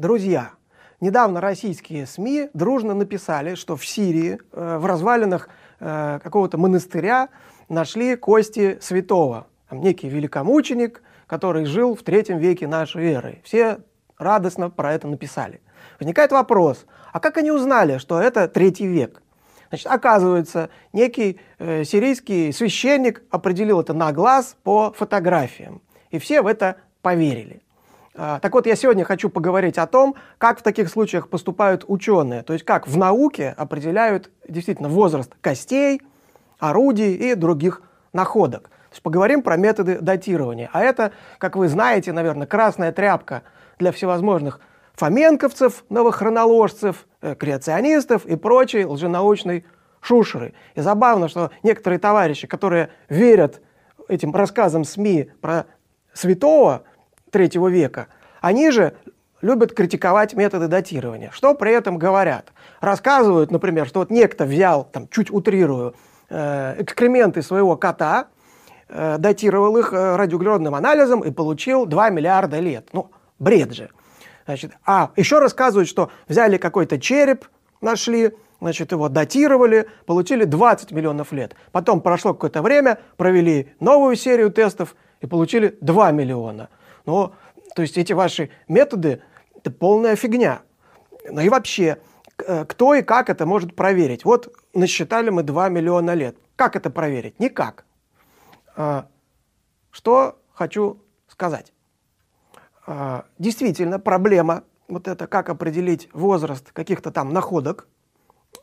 Друзья, недавно российские СМИ дружно написали, что в Сирии, э, в развалинах э, какого-то монастыря нашли кости святого. Там некий великомученик, который жил в третьем веке нашей эры. Все радостно про это написали. Возникает вопрос, а как они узнали, что это третий век? Значит, оказывается, некий э, сирийский священник определил это на глаз по фотографиям. И все в это поверили. А, так вот, я сегодня хочу поговорить о том, как в таких случаях поступают ученые, то есть как в науке определяют действительно возраст костей, орудий и других находок. То есть поговорим про методы датирования. А это, как вы знаете, наверное, красная тряпка для всевозможных фоменковцев, новохроноложцев, э, креационистов и прочей лженаучной шушеры. И забавно, что некоторые товарищи, которые верят этим рассказам СМИ про святого третьего века, они же любят критиковать методы датирования. Что при этом говорят? Рассказывают, например, что вот некто взял, там, чуть утрирую, э, экскременты своего кота, э, датировал их э, радиоуглеродным анализом и получил 2 миллиарда лет. Ну, бред же. Значит, а еще рассказывают, что взяли какой-то череп, нашли, значит, его датировали, получили 20 миллионов лет. Потом прошло какое-то время, провели новую серию тестов и получили 2 миллиона. Ну, то есть эти ваши методы – это полная фигня. Ну и вообще, э, кто и как это может проверить? Вот насчитали мы 2 миллиона лет. Как это проверить? Никак. А, что хочу сказать. А, действительно, проблема вот это, как определить возраст каких-то там находок,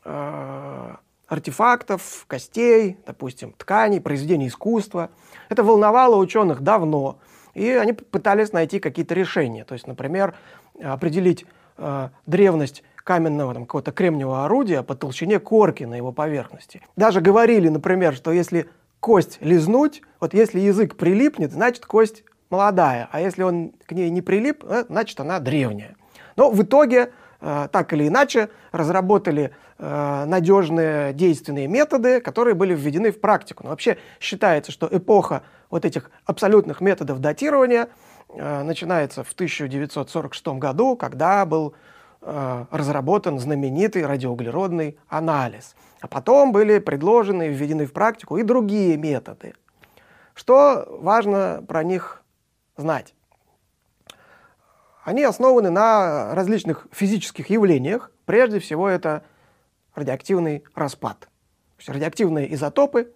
а, артефактов, костей, допустим, тканей, произведений искусства. Это волновало ученых давно, и они пытались найти какие-то решения. То есть, например, определить э, древность каменного там, какого-то кремниевого орудия по толщине корки на его поверхности. Даже говорили, например, что если кость лизнуть, вот если язык прилипнет, значит кость молодая, а если он к ней не прилип, э, значит она древняя. Но в итоге, так или иначе, разработали э, надежные действенные методы, которые были введены в практику. Но вообще считается, что эпоха вот этих абсолютных методов датирования начинается в 1946 году, когда был разработан знаменитый радиоуглеродный анализ. А потом были предложены и введены в практику и другие методы. Что важно про них знать. Они основаны на различных физических явлениях. Прежде всего это радиоактивный распад. То есть радиоактивные изотопы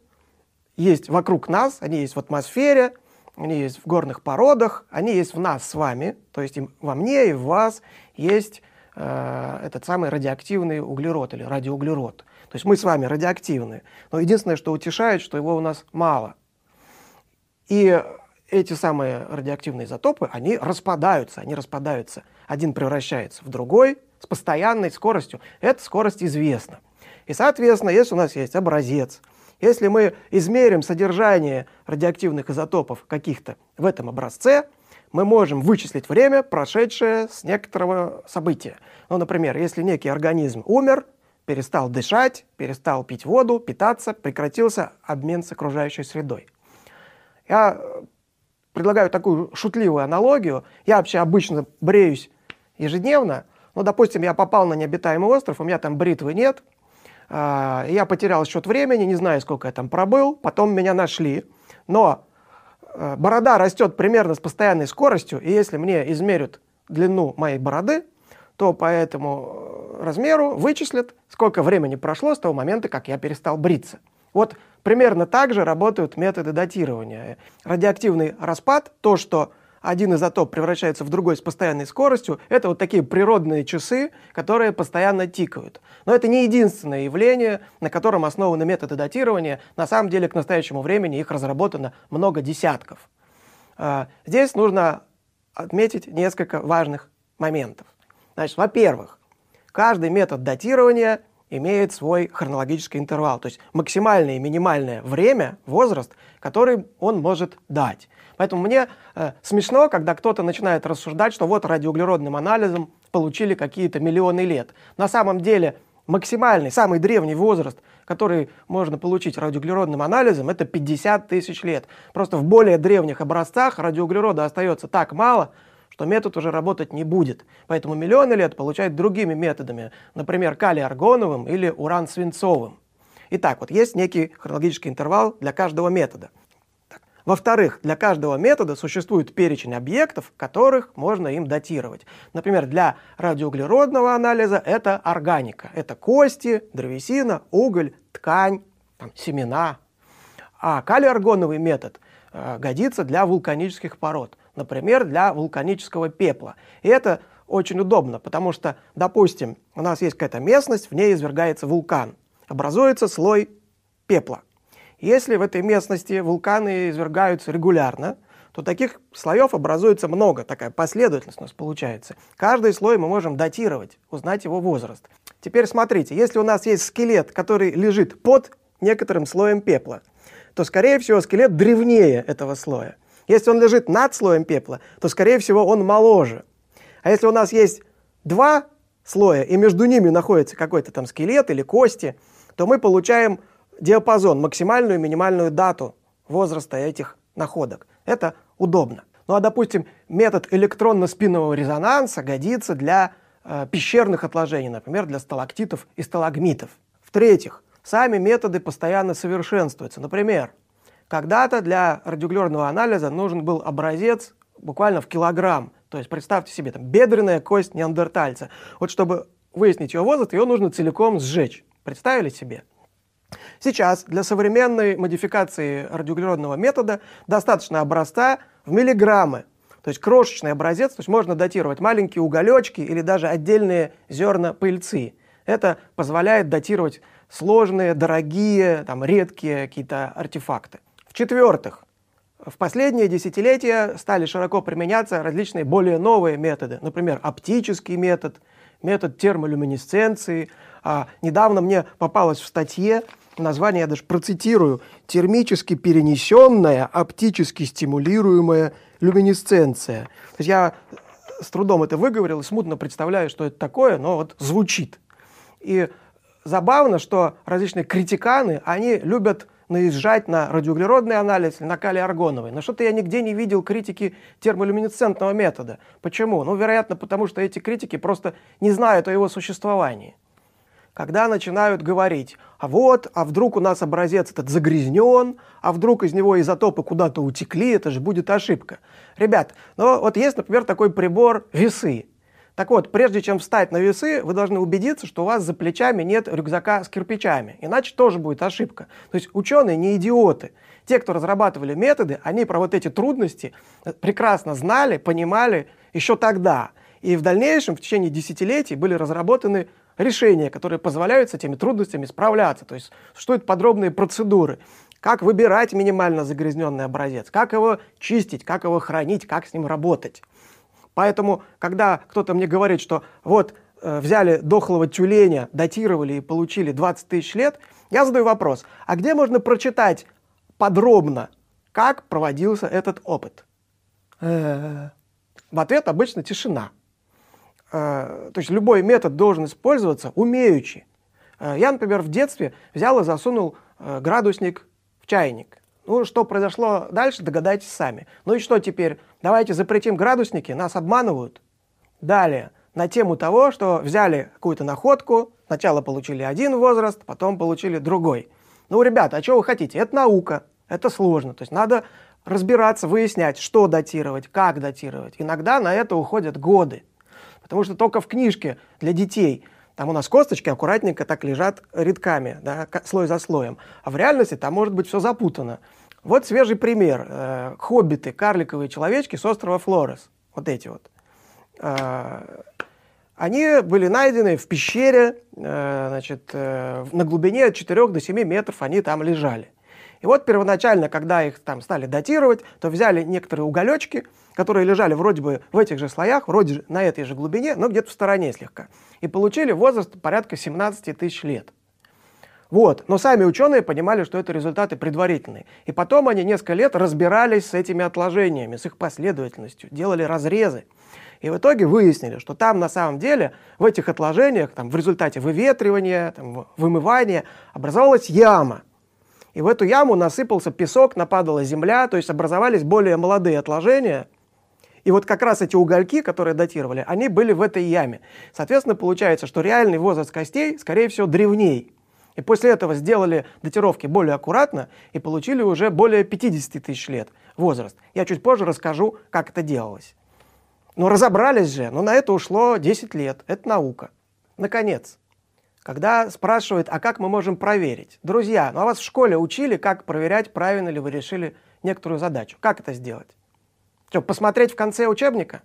есть вокруг нас, они есть в атмосфере, они есть в горных породах, они есть в нас с вами, то есть и во мне и в вас есть э, этот самый радиоактивный углерод или радиоуглерод. То есть мы с вами радиоактивны, но единственное, что утешает, что его у нас мало. И эти самые радиоактивные изотопы, они распадаются, они распадаются. Один превращается в другой с постоянной скоростью. Эта скорость известна. И, соответственно, если у нас есть образец, если мы измерим содержание радиоактивных изотопов каких-то в этом образце, мы можем вычислить время, прошедшее с некоторого события. Ну, например, если некий организм умер, перестал дышать, перестал пить воду, питаться, прекратился обмен с окружающей средой. Я предлагаю такую шутливую аналогию. Я вообще обычно бреюсь ежедневно. Ну, допустим, я попал на необитаемый остров, у меня там бритвы нет. А, я потерял счет времени, не знаю, сколько я там пробыл. Потом меня нашли. Но а, борода растет примерно с постоянной скоростью. И если мне измерят длину моей бороды, то по этому э, размеру вычислят, сколько времени прошло с того момента, как я перестал бриться. Вот примерно так же работают методы датирования. Радиоактивный распад, то, что один изотоп превращается в другой с постоянной скоростью, это вот такие природные часы, которые постоянно тикают. Но это не единственное явление, на котором основаны методы датирования. На самом деле, к настоящему времени их разработано много десятков. А, здесь нужно отметить несколько важных моментов. Значит, во-первых, каждый метод датирования имеет свой хронологический интервал, то есть максимальное и минимальное время, возраст, который он может дать. Поэтому мне э, смешно, когда кто-то начинает рассуждать, что вот радиоуглеродным анализом получили какие-то миллионы лет. На самом деле максимальный, самый древний возраст, который можно получить радиоуглеродным анализом, это 50 тысяч лет. Просто в более древних образцах радиоуглерода остается так мало, что метод уже работать не будет. Поэтому миллионы лет получают другими методами, например, калий-аргоновым или уран-свинцовым. Итак, вот есть некий хронологический интервал для каждого метода. Во-вторых, для каждого метода существует перечень объектов, которых можно им датировать. Например, для радиоуглеродного анализа это органика. Это кости, древесина, уголь, ткань, там, семена. А калий-аргоновый метод э, годится для вулканических пород. Например, для вулканического пепла. И это очень удобно, потому что, допустим, у нас есть какая-то местность, в ней извергается вулкан. Образуется слой пепла. Если в этой местности вулканы извергаются регулярно, то таких слоев образуется много, такая последовательность у нас получается. Каждый слой мы можем датировать, узнать его возраст. Теперь смотрите, если у нас есть скелет, который лежит под некоторым слоем пепла, то, скорее всего, скелет древнее этого слоя. Если он лежит над слоем пепла, то, скорее всего, он моложе. А если у нас есть два слоя, и между ними находится какой-то там скелет или кости, то мы получаем диапазон, максимальную и минимальную дату возраста этих находок. Это удобно. Ну а, допустим, метод электронно-спинного резонанса годится для э, пещерных отложений, например, для сталактитов и сталагмитов. В-третьих, сами методы постоянно совершенствуются. Например, когда-то для радиоуглеродного анализа нужен был образец буквально в килограмм. То есть представьте себе, там, бедренная кость неандертальца. Вот чтобы выяснить ее возраст, ее нужно целиком сжечь. Представили себе? Сейчас для современной модификации радиоуглеродного метода достаточно образца в миллиграммы. То есть крошечный образец, то есть можно датировать маленькие уголечки или даже отдельные зерна пыльцы. Это позволяет датировать сложные, дорогие, там, редкие какие-то артефакты. В-четвертых, в последние десятилетия стали широко применяться различные более новые методы, например, оптический метод, метод термолюминесценции. А, недавно мне попалось в статье название я даже процитирую, термически перенесенная, оптически стимулируемая люминесценция. То есть я с трудом это выговорил и смутно представляю, что это такое, но вот звучит. И забавно, что различные критиканы, они любят наезжать на радиоуглеродный анализ или на калий-аргоновый. Но что-то я нигде не видел критики термолюминесцентного метода. Почему? Ну, вероятно, потому что эти критики просто не знают о его существовании когда начинают говорить, а вот, а вдруг у нас образец этот загрязнен, а вдруг из него изотопы куда-то утекли, это же будет ошибка. Ребят, ну вот есть, например, такой прибор весы. Так вот, прежде чем встать на весы, вы должны убедиться, что у вас за плечами нет рюкзака с кирпичами, иначе тоже будет ошибка. То есть ученые не идиоты. Те, кто разрабатывали методы, они про вот эти трудности прекрасно знали, понимали еще тогда. И в дальнейшем, в течение десятилетий, были разработаны решения, которые позволяют с этими трудностями справляться. То есть существуют подробные процедуры. Как выбирать минимально загрязненный образец, как его чистить, как его хранить, как с ним работать. Поэтому, когда кто-то мне говорит, что вот э, взяли дохлого тюленя, датировали и получили 20 тысяч лет, я задаю вопрос, а где можно прочитать подробно, как проводился этот опыт? Э, в ответ обычно тишина. Э, то есть любой метод должен использоваться умеючи. Э, я, например, в детстве взял и засунул градусник в чайник. Ну, что произошло дальше, догадайтесь сами. Ну и что теперь? Давайте запретим градусники, нас обманывают. Далее, на тему того, что взяли какую-то находку, сначала получили один возраст, потом получили другой. Ну, ребята, а что вы хотите? Это наука, это сложно. То есть надо разбираться, выяснять, что датировать, как датировать. Иногда на это уходят годы. Потому что только в книжке для детей там у нас косточки аккуратненько так лежат рядками, да, слой за слоем. А в реальности там может быть все запутано. Вот свежий пример. Э, хоббиты, карликовые человечки с острова Флорес. Вот эти вот. Э, они были найдены в пещере, э, значит, э, на глубине от 4 до 7 метров они там лежали. И вот первоначально, когда их там стали датировать, то взяли некоторые уголечки, которые лежали вроде бы в этих же слоях, вроде на этой же глубине, но где-то в стороне слегка. И получили возраст порядка 17 тысяч лет. Вот. Но сами ученые понимали, что это результаты предварительные. И потом они несколько лет разбирались с этими отложениями, с их последовательностью, делали разрезы. И в итоге выяснили, что там на самом деле в этих отложениях, там, в результате выветривания, там, вымывания образовалась яма – и в эту яму насыпался песок, нападала земля, то есть образовались более молодые отложения. И вот как раз эти угольки, которые датировали, они были в этой яме. Соответственно, получается, что реальный возраст костей, скорее всего, древней. И после этого сделали датировки более аккуратно и получили уже более 50 тысяч лет возраст. Я чуть позже расскажу, как это делалось. Но разобрались же, но на это ушло 10 лет. Это наука. Наконец, когда спрашивают, а как мы можем проверить? Друзья, ну а вас в школе учили, как проверять, правильно ли вы решили некоторую задачу. Как это сделать? Что, посмотреть в конце учебника?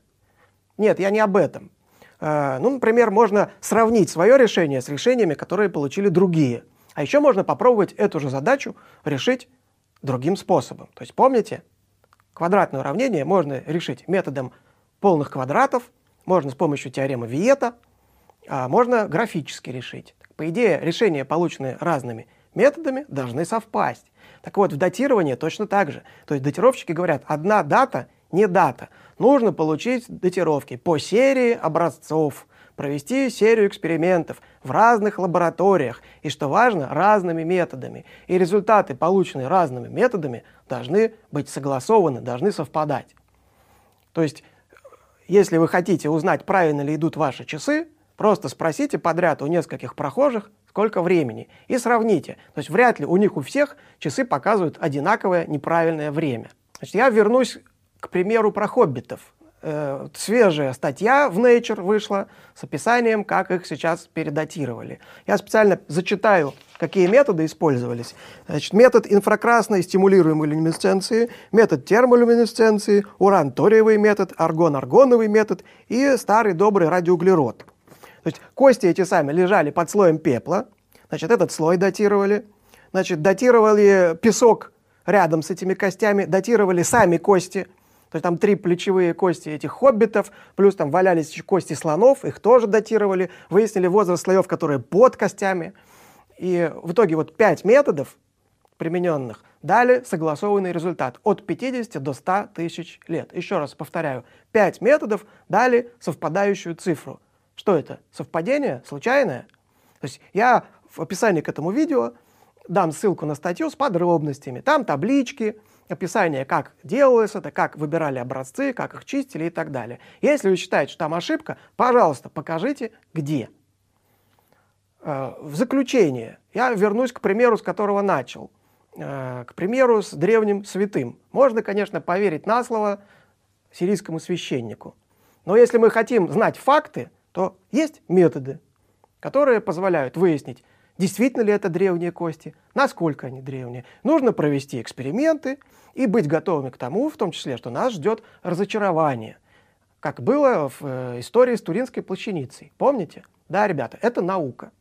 Нет, я не об этом. Э, ну, например, можно сравнить свое решение с решениями, которые получили другие. А еще можно попробовать эту же задачу решить другим способом. То есть помните, квадратное уравнение можно решить методом полных квадратов, можно с помощью теоремы Виета, а можно графически решить. По идее, решения, полученные разными методами, должны совпасть. Так вот, в датировании точно так же. То есть датировщики говорят, одна дата не дата. Нужно получить датировки по серии образцов, провести серию экспериментов в разных лабораториях и, что важно, разными методами. И результаты, полученные разными методами, должны быть согласованы, должны совпадать. То есть, если вы хотите узнать, правильно ли идут ваши часы, просто спросите подряд у нескольких прохожих, сколько времени, и сравните. То есть вряд ли у них у всех часы показывают одинаковое неправильное время. Значит, я вернусь к примеру про хоббитов. Э, свежая статья в Nature вышла с описанием, как их сейчас передатировали. Я специально зачитаю, какие методы использовались. Значит, метод инфракрасной стимулируемой люминесценции, метод термолюминесценции, уран-ториевый метод, аргон-аргоновый метод и старый добрый радиоуглерод. То есть кости эти сами лежали под слоем пепла, значит, этот слой датировали, значит, датировали песок рядом с этими костями, датировали сами кости – то есть там три плечевые кости этих хоббитов, плюс там валялись кости слонов, их тоже датировали, выяснили возраст слоев, которые под костями. И в итоге вот пять методов примененных дали согласованный результат от 50 до 100 тысяч лет. Еще раз повторяю, пять методов дали совпадающую цифру. Что это? Совпадение? Случайное? То есть я в описании к этому видео дам ссылку на статью с подробностями. Там таблички, описание, как делалось это, как выбирали образцы, как их чистили и так далее. Если вы считаете, что там ошибка, пожалуйста, покажите, где. Э, в заключение я вернусь к примеру, с которого начал. Э, к примеру, с древним святым. Можно, конечно, поверить на слово сирийскому священнику. Но если мы хотим знать факты, то есть методы, которые позволяют выяснить, действительно ли это древние кости, насколько они древние. Нужно провести эксперименты и быть готовыми к тому, в том числе, что нас ждет разочарование, как было в э, истории с Туринской плащаницей. Помните? Да, ребята, это наука.